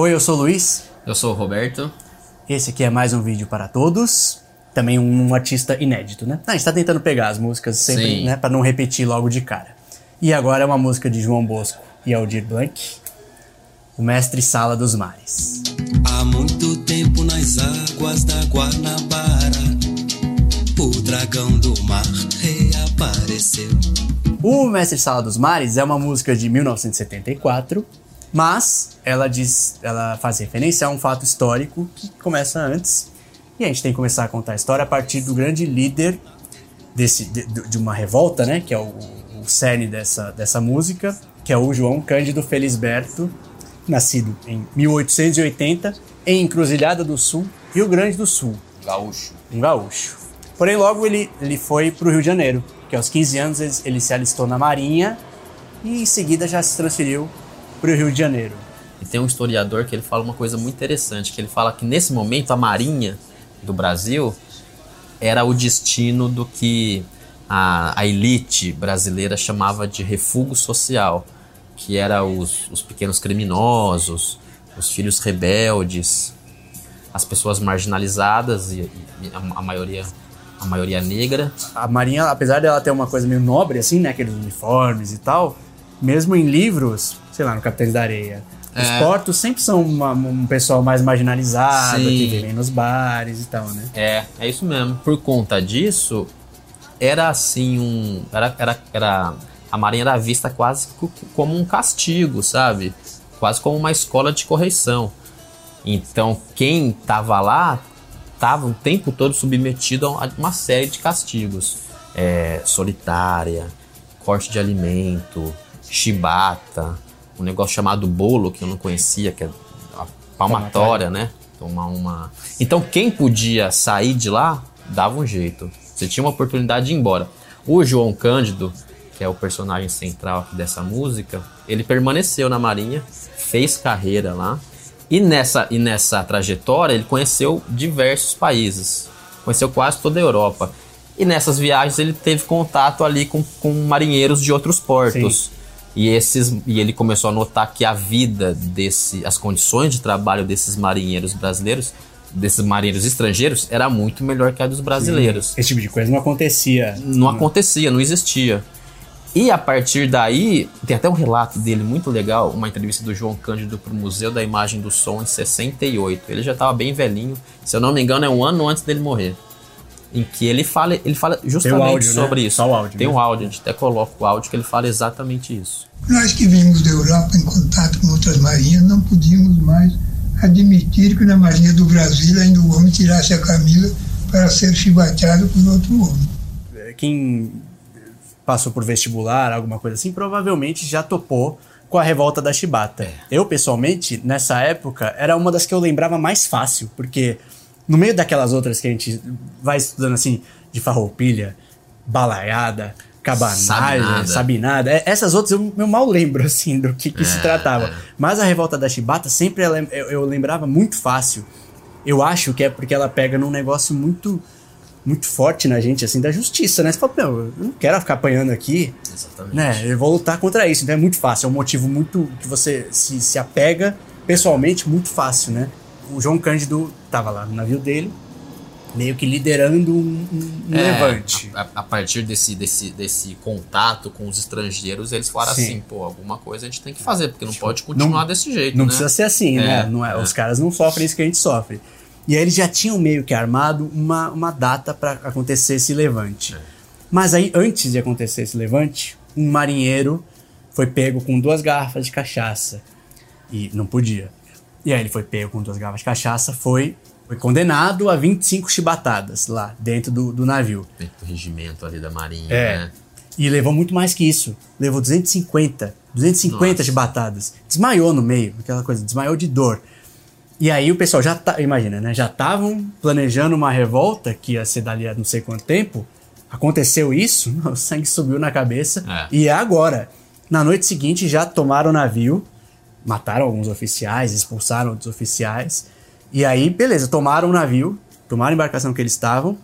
Oi, eu sou o Luiz. Eu sou o Roberto. Esse aqui é mais um vídeo para todos. Também um artista inédito, né? Ah, a gente tá tentando pegar as músicas sempre, Sim. né? Pra não repetir logo de cara. E agora é uma música de João Bosco e Aldir Blanc, o mestre Sala dos Mares. Há muito tempo nas águas da Guanabara, o dragão do mar reapareceu. O Mestre Sala dos Mares é uma música de 1974, mas ela diz, ela faz referência a um fato histórico que começa antes. E a gente tem que começar a contar a história a partir do grande líder desse, de, de uma revolta, né? Que é o, o cerne dessa, dessa música, que é o João Cândido Felisberto, nascido em 1880 em Encruzilhada do Sul, Rio Grande do Sul Gaúcho. um gaúcho. Porém, logo ele, ele foi para o Rio de Janeiro, que aos 15 anos ele, ele se alistou na Marinha e em seguida já se transferiu para o Rio de Janeiro. E tem um historiador que ele fala uma coisa muito interessante, que ele fala que nesse momento a Marinha do Brasil era o destino do que a, a elite brasileira chamava de refúgio social, que era os, os pequenos criminosos, os filhos rebeldes, as pessoas marginalizadas e, e a, a maioria a maioria negra. A Marinha, apesar dela ter uma coisa meio nobre, assim, né? Aqueles uniformes e tal, mesmo em livros, sei lá, no Capitães da Areia, os É. portos sempre são uma- um pessoal mais marginalizado, Sim. que vivem nos bares e tal, né? É, é isso mesmo. Por conta disso, era assim um. Era, era, era, a Marinha era vista quase co- como um castigo, sabe? Quase como uma escola de correção. Então, quem tava lá tava o tempo todo submetido a uma série de castigos. É, solitária, corte de alimento, chibata, um negócio chamado bolo, que eu não conhecia, que é a palmatória, né? Tomar uma. Então, quem podia sair de lá, dava um jeito. Você tinha uma oportunidade de ir embora. O João Cândido, que é o personagem central dessa música, ele permaneceu na Marinha, fez carreira lá. E nessa, e nessa trajetória ele conheceu diversos países, conheceu quase toda a Europa. E nessas viagens ele teve contato ali com, com marinheiros de outros portos. E, esses, e ele começou a notar que a vida desse, as condições de trabalho desses marinheiros brasileiros, desses marinheiros estrangeiros, era muito melhor que a dos brasileiros Esse tipo de coisa não acontecia. não acontecia, não existia. E a partir daí, tem até um relato dele muito legal, uma entrevista do João Cândido para o Museu da Imagem do Som em 68. Ele já estava bem velhinho, se eu não me engano, é um ano antes dele morrer. Em que ele fala, ele fala justamente áudio, né? sobre isso. Só o áudio, Tem né? um áudio, a gente até coloca o áudio que ele fala exatamente isso. Nós que vimos da Europa em contato com outras marinhas não podíamos mais admitir que na marinha do Brasil ainda o homem tirasse a camisa para ser chibateado por outro homem. quem passou por vestibular, alguma coisa assim, provavelmente já topou com a revolta da Chibata. Eu, pessoalmente, nessa época, era uma das que eu lembrava mais fácil, porque no meio daquelas outras que a gente vai estudando assim, de farroupilha, balaiada, cabanagem, Sabinada. sabinada, é, essas outras eu, eu mal lembro, assim, do que, que se tratava. Mas a revolta da Chibata sempre ela- eu, eu lembrava muito fácil. Eu acho que é porque ela pega num negócio muito muito forte na gente, assim, da justiça, né? Você fala, meu, eu não quero ficar apanhando aqui, Exatamente. né? Eu vou lutar contra isso. Então é muito fácil, é um motivo muito que você se, se apega pessoalmente muito fácil, né? O João Cândido tava lá no navio dele, meio que liderando um, um- É, levante. A, a- partir desse, desse, desse contato com os estrangeiros, eles falaram Sim. assim, pô, alguma coisa a gente tem que fazer, porque não pode continuar desse jeito, Não né? precisa ser assim, É, né? Não é, é. Os caras não sofrem isso que a gente sofre. E aí eles já tinham meio que armado uma, uma data para acontecer esse levante. É. Mas aí, antes de acontecer esse levante, um marinheiro foi pego com duas garrafas de cachaça. E não podia. E aí ele foi pego com duas garrafas de cachaça, foi, foi condenado a 25 chibatadas lá dentro do, do navio. Dentro do regimento ali da marinha, É. né? E levou muito mais que isso. Levou 250. 250 Nossa. chibatadas. Desmaiou no meio, aquela coisa, desmaiou de dor. E aí o pessoal já tá, imagina, né? Já estavam planejando uma revolta que ia ser dali a não sei quanto tempo. Aconteceu isso, o sangue subiu na cabeça. É. E é agora. Na noite seguinte já tomaram o navio, mataram alguns oficiais, expulsaram outros oficiais. E aí, beleza, tomaram o navio, tomaram a embarcação que eles estavam.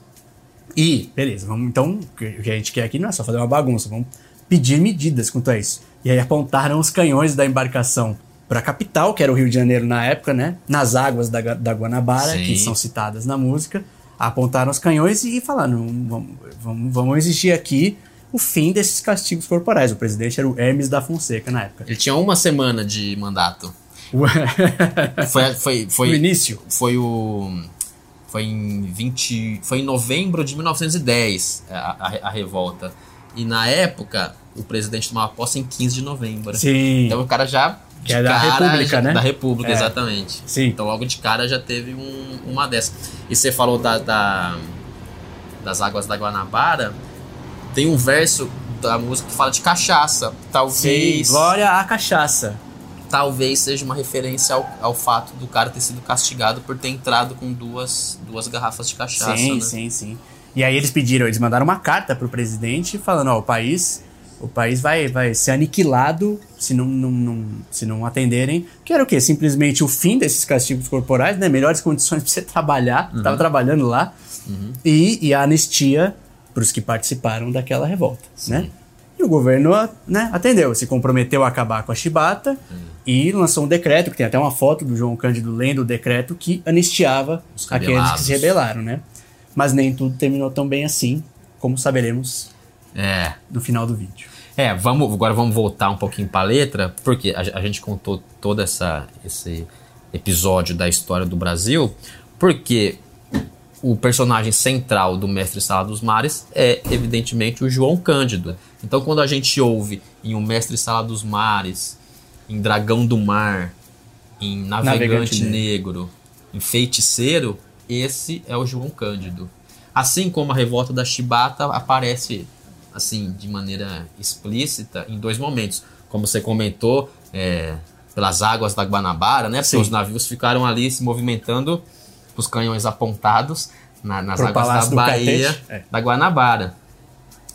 E, beleza, vamos então. O que a gente quer aqui não é só fazer uma bagunça, vamos pedir medidas quanto a isso. E aí apontaram os canhões da embarcação para a capital, que era o Rio de Janeiro na época, né? Nas águas da, da Guanabara, Sim. que são citadas na música, apontaram os canhões e falaram: vamos, vamos, vamos exigir aqui o fim desses castigos corporais. O presidente era o Hermes da Fonseca na época. Ele tinha uma semana de mandato. O- Foi, foi, foi, No início. Foi o. Foi em 20. Foi em novembro de 1910 a, a, a revolta. E na época, o presidente tomava posse em 15 de novembro. Sim. Então o cara já. Que é da República, já- né? Da República, É. exatamente. Sim. Então logo de cara já teve um- uma dessas. E você falou da, da- das águas da Guanabara. Tem um verso da música que fala de cachaça. Sim, Talvez. glória à cachaça. talvez seja uma referência ao, ao fato do cara ter sido castigado por ter entrado com duas, duas garrafas de cachaça. sim, né? sim, sim. E aí eles pediram, eles mandaram uma carta pro presidente falando, ó, o país, o país vai, vai ser aniquilado se não, não, não- se não atenderem. Que era o quê? Simplesmente o fim desses castigos corporais, né? Melhores condições pra você trabalhar, Uhum. tava trabalhando lá. E, e a anistia pros que participaram daquela revolta, né? E o governo né, atendeu, se comprometeu a acabar com a chibata e lançou um decreto, que tem até uma foto do João Cândido lendo o decreto que anistiava Os aqueles que se rebelaram, né? Mas nem tudo terminou tão bem assim, como saberemos É. no final do vídeo. É, vamos, agora vamos voltar um pouquinho para a letra, porque a, a gente contou todo essa, esse episódio da história do Brasil, porque o personagem central do Mestre Sala dos Mares é, evidentemente, o João Cândido. Então, quando a gente ouve em O Mestre Sala dos Mares, em Dragão do Mar, em Navegante, Navegante Negro, em Feiticeiro, esse é o João Cândido. Assim como a Revolta da Chibata aparece assim de maneira explícita em dois momentos, como você comentou, é, pelas águas da Guanabara, né? Porque Sim. os navios ficaram ali se movimentando, os canhões apontados na- nas Pro águas da Palácio Bahia é. da Guanabara.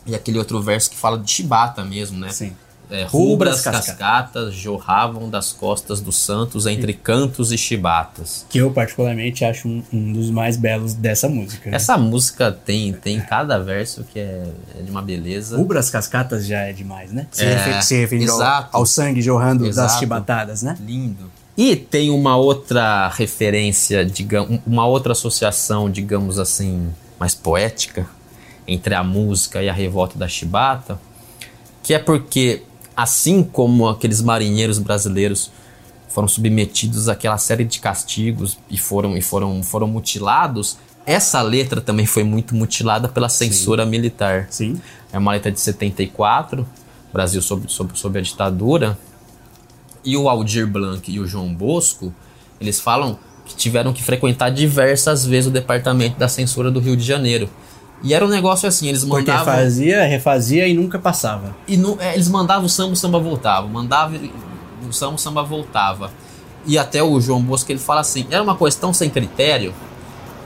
E aquele outro verso que fala de Chibata mesmo, né? Sim. É, Rubras cascatas. cascatas jorravam das costas dos santos entre cantos e chibatas. Que eu, particularmente, acho um, um dos mais belos dessa música. né? Essa música tem, tem cada verso que é, é de uma beleza. Rubras cascatas já é demais, né? Se, É, refer- se referindo ao, ao sangue jorrando das Exato. chibatadas, né? Lindo. E tem uma outra referência, digamos, uma outra associação, digamos assim, mais poética entre a música e a revolta da chibata, que é porque assim como aqueles marinheiros brasileiros foram submetidos àquela série de castigos e foram e foram foram mutilados, essa letra também foi muito mutilada pela censura militar. Sim. É uma letra de 74, Brasil sob, sob, sob a ditadura. E o Aldir Blanc e o João Bosco, eles falam que tiveram que frequentar diversas vezes o departamento da censura do Rio de Janeiro. E era um negócio assim, eles Porque mandavam. fazia, refazia e nunca passava. E não- é, eles mandavam o samba, o samba voltava. Mandava o samba, o samba voltava. E até o João Bosco ele fala assim: era uma coisa tão sem critério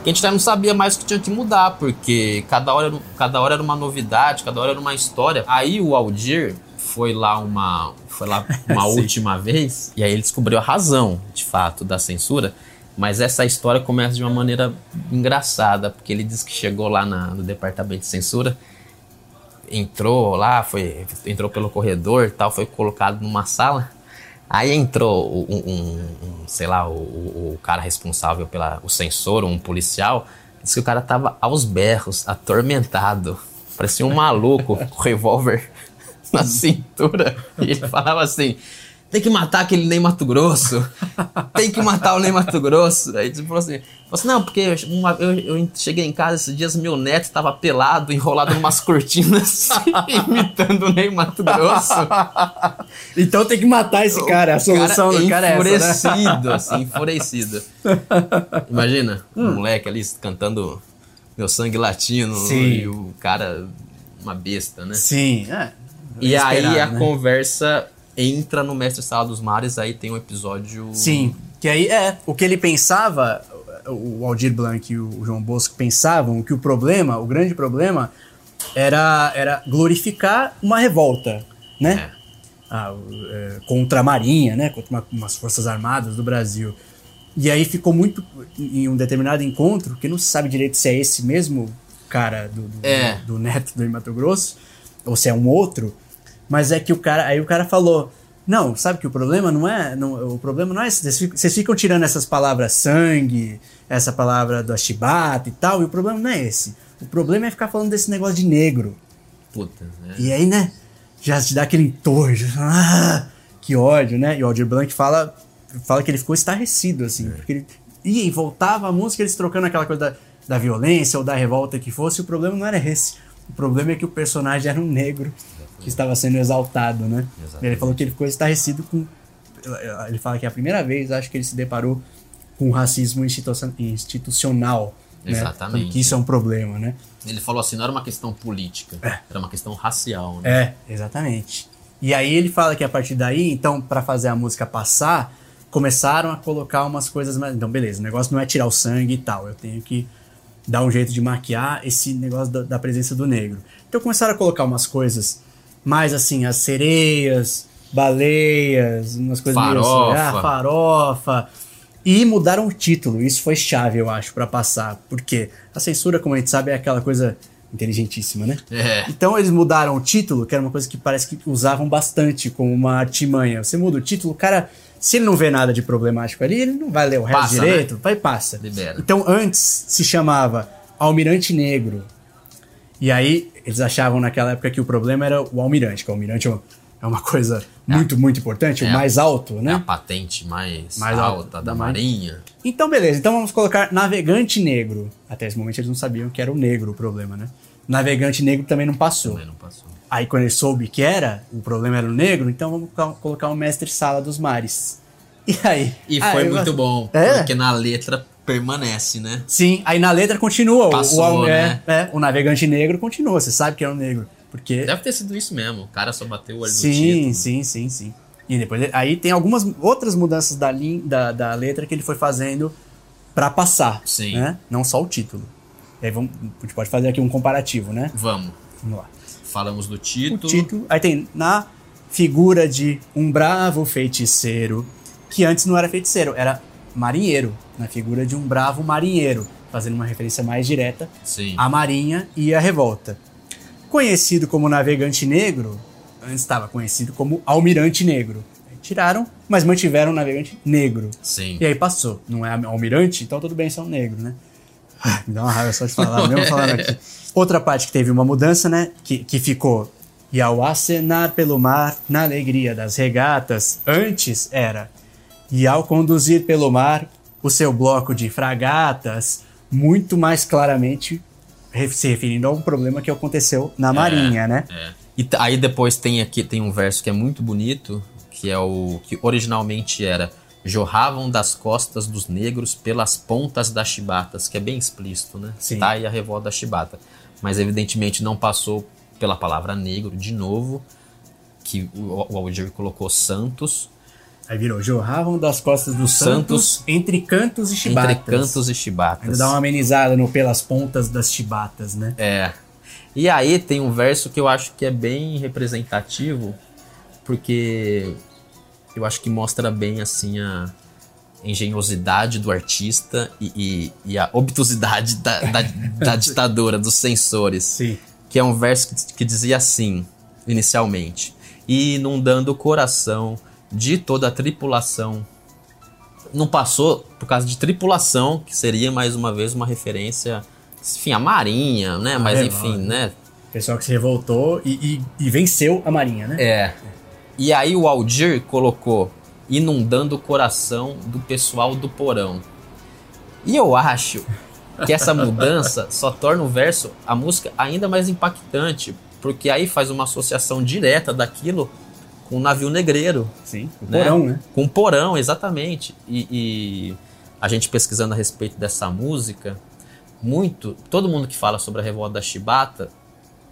que a gente não sabia mais o que tinha que mudar, porque cada hora, cada hora era uma novidade, cada hora era uma história. Aí o Aldir foi lá uma, foi lá uma última vez e aí ele descobriu a razão, de fato, da censura. Mas essa história começa de uma maneira engraçada, porque ele diz que chegou lá na- no departamento de censura entrou lá, foi entrou pelo corredor, e tal, foi colocado numa sala. Aí entrou um, um- um, sei lá, o, o- o cara responsável pela o censor, um policial, disse que o cara tava aos berros, atormentado, parecia um maluco com revólver na cintura. E ele falava assim: tem que matar aquele Ney Mato Grosso. Tem que matar o Ney Mato Grosso. Aí ele falou assim, falou assim não, porque uma- eu, eu cheguei em casa esses dias, meu neto estava pelado, enrolado numas cortinas, imitando o Ney Mato Grosso. Então tem que matar esse cara. A solução do cara é essa, né? enfurecido, assim, enfurecido. Imagina, um moleque ali cantando Meu Sangue Latino Sim. e o cara, uma besta, né? Sim. É, E aí a né? conversa entra no Mestre Sala dos Mares, aí tem um episódio. Sim, que aí é, o que ele pensava, o Aldir Blanc e o João Bosco pensavam que o problema, o grande problema, era, era glorificar uma revolta, né? Ah, o, é, contra a Marinha, né? Contra uma- umas forças armadas do Brasil. E aí ficou muito em um determinado encontro, que não se sabe direito se é esse mesmo cara do, do, É. do neto do Mato Grosso, ou se é um outro, mas é que o cara, aí o cara falou, Não, sabe que o problema não é. Não, o problema não é. Vocês ficam, tirando essas palavras sangue, essa palavra do Ashibata e tal, e o problema não é esse. O problema é ficar falando desse negócio de negro. Puta, né? E aí, né? Já te dá aquele entorno. Ah, que ódio, né? E o Aldir Blanc fala, fala que ele ficou estarrecido, assim. Porque ele ia e voltava a música, eles trocando aquela coisa da, da violência ou da revolta que fosse. O problema não era esse. O problema é que o personagem era um negro que estava sendo exaltado, né? Exatamente. Ele falou que ele ficou estarrecido com. Ele fala que é a primeira vez, acho que ele se deparou com racismo institucio- institucional. né? Exatamente. Que isso é um problema, né? Ele falou assim, não era uma questão política, era uma questão racial, né? É, exatamente. E aí ele fala que a partir daí, então, pra fazer a música passar, começaram a colocar umas coisas mais. Então, beleza, o negócio não é tirar o sangue e tal. Eu tenho que dar um jeito de maquiar esse negócio da, da presença do negro. Então começaram a colocar umas coisas mais assim, as sereias, baleias, umas coisas meio assim, Farofa. ah, farofa. E mudaram o título. Isso foi chave, eu acho, pra passar. Porque a censura, como a gente sabe, é aquela coisa inteligentíssima, né? É. Então eles mudaram o título, que era uma coisa que parece que usavam bastante como uma artimanha. Você muda o título, o cara, se ele não vê nada de problemático ali, ele não vai ler o resto Passa, direito, vai e passa. Libera. Então antes se chamava Almirante Negro. E aí eles achavam naquela época que o problema era o almirante, que o almirante é uma- é coisa muito, muito importante, É. o mais alto, É a né? patente mais, Mais alta da da Marinha. Marinha. Então beleza, então vamos colocar navegante negro. Até esse momento eles não sabiam que era o negro o problema, né? Navegante negro também não passou. Também não passou. Aí quando ele soube que era, o problema era o negro, então vamos co- colocar um mestre sala dos mares. E aí? E aí, foi eu- muito bom, É? porque na letra permanece, né? Sim, aí na letra continua. o- Passou, o, né? é, é, o navegante negro continua, você sabe que é o negro. Porque. Deve ter sido isso mesmo, o cara só bateu o olho no sim, título. sim, sim, sim. E depois aí tem algumas outras mudanças da, lin, da, da letra que ele foi fazendo pra passar. Sim. Né? Não só o título. E aí vamos, a gente pode fazer aqui um comparativo, né? Vamos, Vamos lá. falamos do o título. título. Aí tem na figura de um bravo feiticeiro, que antes não era feiticeiro, era marinheiro. Na figura de um bravo marinheiro, fazendo uma referência mais direta Sim. à marinha e à revolta. Conhecido como navegante negro, antes estava conhecido como almirante negro. Tiraram, mas mantiveram o navegante negro. Sim. E aí passou. Não é almirante, então tudo bem, são negro, né? Ah, Me dá uma raiva só de falar, mesmo falando aqui. Outra parte que teve uma mudança, né? Que, que ficou. E ao acenar pelo mar, na alegria das regatas, antes era. E ao conduzir pelo mar o seu bloco de fragatas, muito mais claramente se referindo a um problema que aconteceu na Marinha, né? É. E aí depois tem aqui tem um verso que é muito bonito, que é o que originalmente era jorravam das costas dos negros pelas pontas das chibatas, que é bem explícito, né? Sim. Tá aí a revolta da chibata. Mas evidentemente não passou pela palavra negro de novo, que o, o Aldir colocou santos, Aí virou, jorravam das costas dos santos, Santos entre cantos e chibatas. entre cantos e chibatas. Ainda dá uma amenizada no pelas pontas das chibatas, né? É. E aí tem um verso que eu acho que é bem representativo, porque eu acho que mostra bem assim a engenhosidade do artista e, e- e a obtusidade da, da, da ditadura, dos censores. Sim. Que é um verso que, que dizia assim, inicialmente: E inundando o coração de toda a tripulação. Não passou por causa de tripulação, que seria mais uma vez uma referência, enfim, à marinha, né? Mas é, enfim, ó. né? Pessoal que se revoltou e, e- e venceu a Marinha, né? É. E aí o Aldir colocou inundando o coração do pessoal do porão. E eu acho que essa mudança só torna o verso, a música, ainda mais impactante, porque aí faz uma associação direta daquilo com o navio negreiro. Sim. O né? porão, né? Com porão, exatamente. E, e a gente pesquisando a respeito dessa música, muito, todo mundo que fala sobre a revolta da Chibata,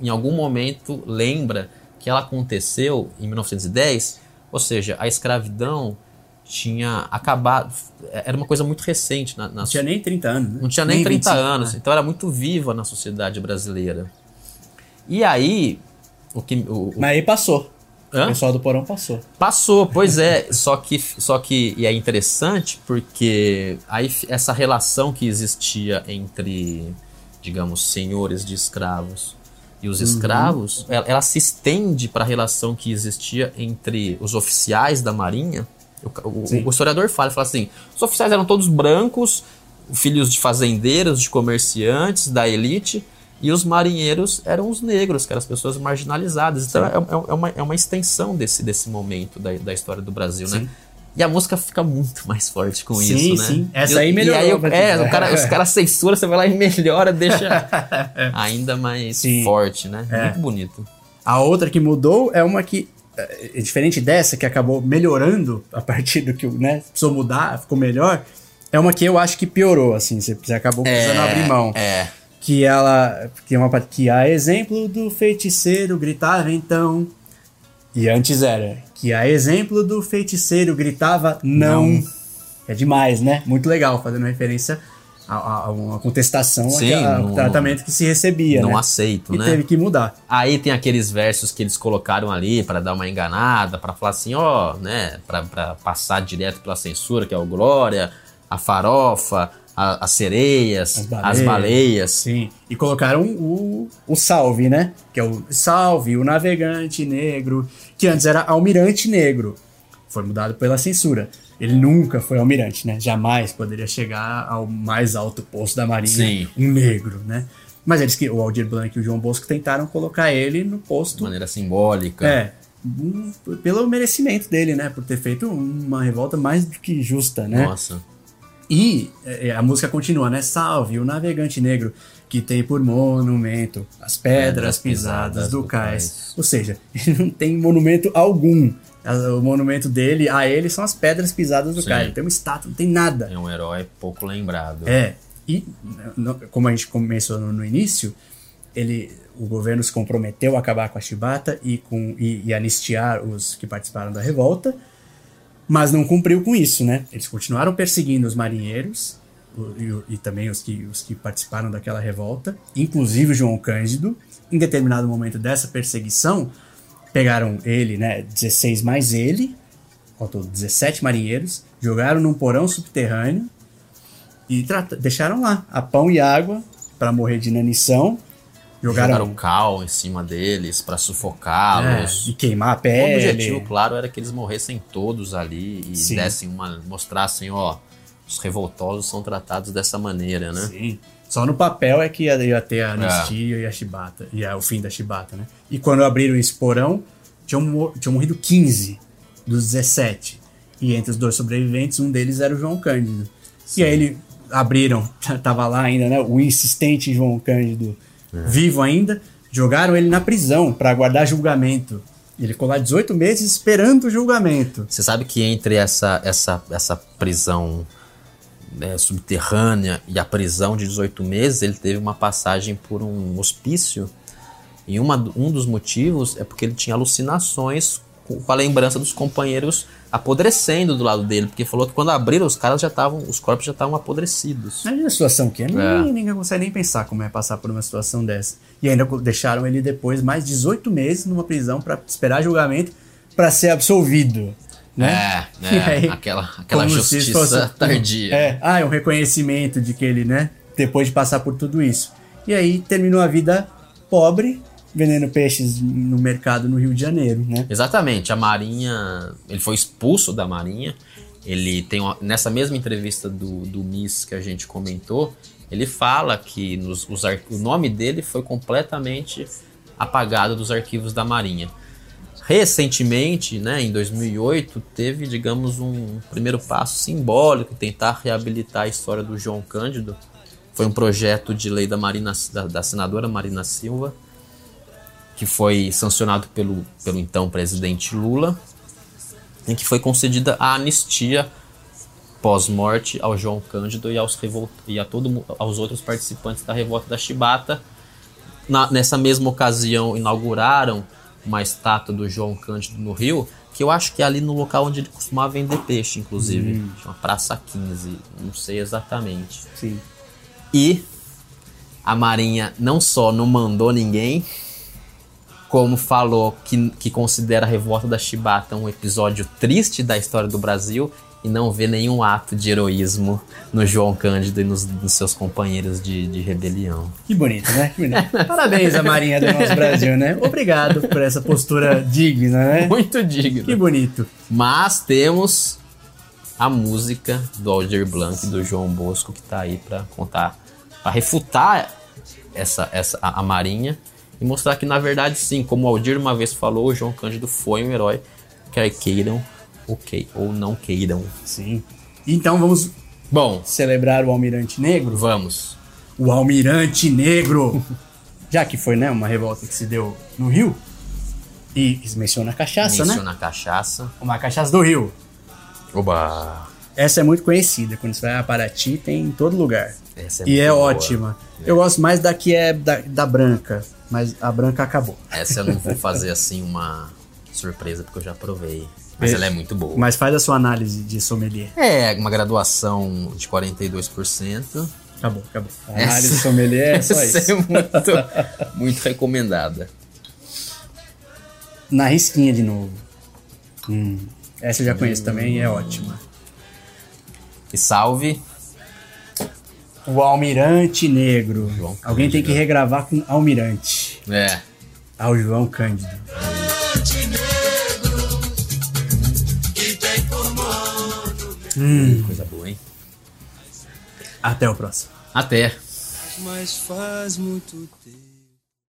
em algum momento lembra que ela aconteceu em 1910, ou seja, a escravidão tinha acabado, era uma coisa muito recente na, na Não tinha nem 30 anos, né? não tinha nem, 30 25, anos, né? então era muito viva na sociedade brasileira. E aí, o que o, o- Mas aí passou. Hã? O pessoal do porão passou. Passou, pois é. só que, só que e é interessante porque aí essa relação que existia entre, digamos, senhores de escravos e os escravos, ela, ela se estende para a relação que existia entre os oficiais da Marinha. O, o- o historiador fala, fala assim: os oficiais eram todos brancos, filhos de fazendeiros, de comerciantes, da elite, e os marinheiros eram os negros, que eram as pessoas marginalizadas. Então é, é- é uma, é uma extensão desse, desse momento da, da história do Brasil, né? Sim. E a música fica muito mais forte com Sim, isso, né? sim. Essa E- aí melhorou aí, é, o cara, os caras censuram, você vai lá e melhora, deixa ainda mais Sim. forte, né? É. Muito bonito. A outra que mudou é uma que, é, é diferente dessa, que acabou melhorando a partir do que né, precisou mudar, ficou melhor. É uma que eu acho que piorou, assim, você, você acabou precisando abrir mão. É. Que ela. Que é uma que a exemplo do feiticeiro gritava então. E antes era. Que a exemplo do feiticeiro gritava não. É demais, né? Muito legal, fazendo referência a, a- uma contestação Sim, a- ao não- tratamento que se recebia. Não né? aceito, E né? teve que mudar. Aí tem aqueles versos que eles colocaram ali para dar uma enganada, para falar assim, ó, né, pra passar direto pela censura, que é o Glória, a farofa, a- as sereias, As as baleias. baleias. Sim. E colocaram o, o salve, né? Que é o salve, o navegante negro, que antes era almirante negro. Foi mudado pela censura. Ele nunca foi almirante, né? Jamais poderia chegar ao mais alto posto da marinha Sim. um negro, né? Mas eles que o Aldir Blanc e o João Bosco tentaram colocar ele no De posto maneira simbólica. é, um- pelo merecimento dele, né? Por ter feito uma revolta mais do que justa, né? Nossa. E é, a música continua, né? Salve o navegante negro que tem por monumento as pedras pisadas do cais. Ou seja, ele não tem monumento algum. O monumento dele, a ele, são as pedras pisadas do Sim. cais. Não tem uma estátua, não tem nada. É um herói pouco lembrado. É. E, como a gente começou no, no início, ele, o governo se comprometeu a acabar com a chibata e, com, e, e anistiar os que participaram da revolta, mas não cumpriu com isso, né? Eles continuaram perseguindo os marinheiros e, e também os que, os que participaram daquela revolta, inclusive o João Cândido. Em determinado momento dessa perseguição, pegaram ele, né? 16 mais ele, todo 17 marinheiros, jogaram num porão subterrâneo e deixaram lá a pão e água para morrer de inanição. Jogaram, Jogaram cal em cima deles para é, sufocá-los. e queimar a O pele. objetivo, claro, era que eles morressem todos ali e Sim. dessem uma. mostrassem, ó, os revoltosos são tratados dessa maneira, né? Sim. Só no papel é que ia, ia ter a anistia e a chibata, e a- o fim da chibata, né? E quando abriram esse porão, tinham, tinham morrido 15 dos 17. E entre os dois sobreviventes, um deles era o João Cândido. E aí ele abriram, tava lá ainda, né? O insistente João Cândido vivo ainda, jogaram ele na prisão para aguardar julgamento. Ele ficou lá 18 meses esperando o julgamento. Você sabe que entre essa, essa, essa prisão né, subterrânea e a prisão de 18 meses, ele teve uma passagem por um hospício. E uma, um dos motivos é porque ele tinha alucinações com a lembrança dos companheiros apodrecendo do lado dele. Porque falou que quando abriram, os caras já estavam, os corpos já estavam apodrecidos. Imagina a situação que é. É. Ninguém, ninguém consegue nem pensar como é passar por uma situação dessa. E ainda deixaram ele depois mais 18 meses numa prisão para esperar julgamento para ser absolvido. Né? É, é, aí, aquela, aquela justiça fosse- tardia. É, ah, é um reconhecimento de que ele, né, depois de passar por tudo isso. E aí terminou a vida pobre, vendendo peixes no mercado no Rio de Janeiro, né? Exatamente, a Marinha, ele foi expulso da Marinha. Ele tem uma- nessa mesma entrevista do, do Miss que a gente comentou, ele fala que nos, os o nome dele foi completamente apagado dos arquivos da Marinha. Recentemente, né, em 2008, teve, digamos, um primeiro passo simbólico tentar reabilitar a história do João Cândido. Foi um projeto de lei da, Marina, da, da senadora Marina Silva, que foi sancionado pelo, pelo então presidente Lula, em que foi concedida a anistia pós-morte ao João Cândido e aos, e a todo, aos outros participantes da revolta da Chibata. Na- nessa mesma ocasião, inauguraram uma estátua do João Cândido no Rio, que eu acho que é ali no local onde ele costumava vender peixe, inclusive. Chama Praça 15, não sei exatamente. Sim. E a Marinha não só não mandou ninguém, como falou que, que considera a revolta da Chibata um episódio triste da história do Brasil e não vê nenhum ato de heroísmo no João Cândido e nos, nos seus companheiros de, de rebelião. Que bonito, né? Que bonito. Parabéns à Marinha do nosso Brasil, né? Obrigado por essa postura digna, né? Muito digno. Que bonito. Mas temos a música do Aldir Blanc e do João Bosco que tá aí para contar, para refutar essa, essa a, a, Marinha e mostrar que na verdade sim, como o Aldir uma vez falou, o João Cândido foi um herói, quer queiram ou, que, ou não queiram. Sim. Então vamos Bom, celebrar o Almirante Negro? Vamos. O Almirante Negro! Já que foi, né, uma revolta que se deu no Rio. E menciona a cachaça, menciona né? Menciona a cachaça. Uma cachaça do Rio. Oba! Essa é muito conhecida. Quando você vai a Paraty, tem em todo lugar. Essa é e é boa. ótima. É. Eu gosto mais da que é da, da branca, mas a branca acabou. Essa eu não vou fazer assim uma surpresa, porque eu já provei. Mas é. ela é muito boa. Mas faz a sua análise de sommelier. É, uma graduação de 42%. Acabou, acabou. A análise essa, de sommelier é só isso. é muito, muito recomendada. Na risquinha de novo. Hum, essa eu já conheço hum. também e é ótima. E salve. O Almirante Negro. Alguém tem que regravar com Almirante. É. Ao João Cândido. Hum. Coisa boa, hein? Até o próximo. Até. Mas faz muito tempo.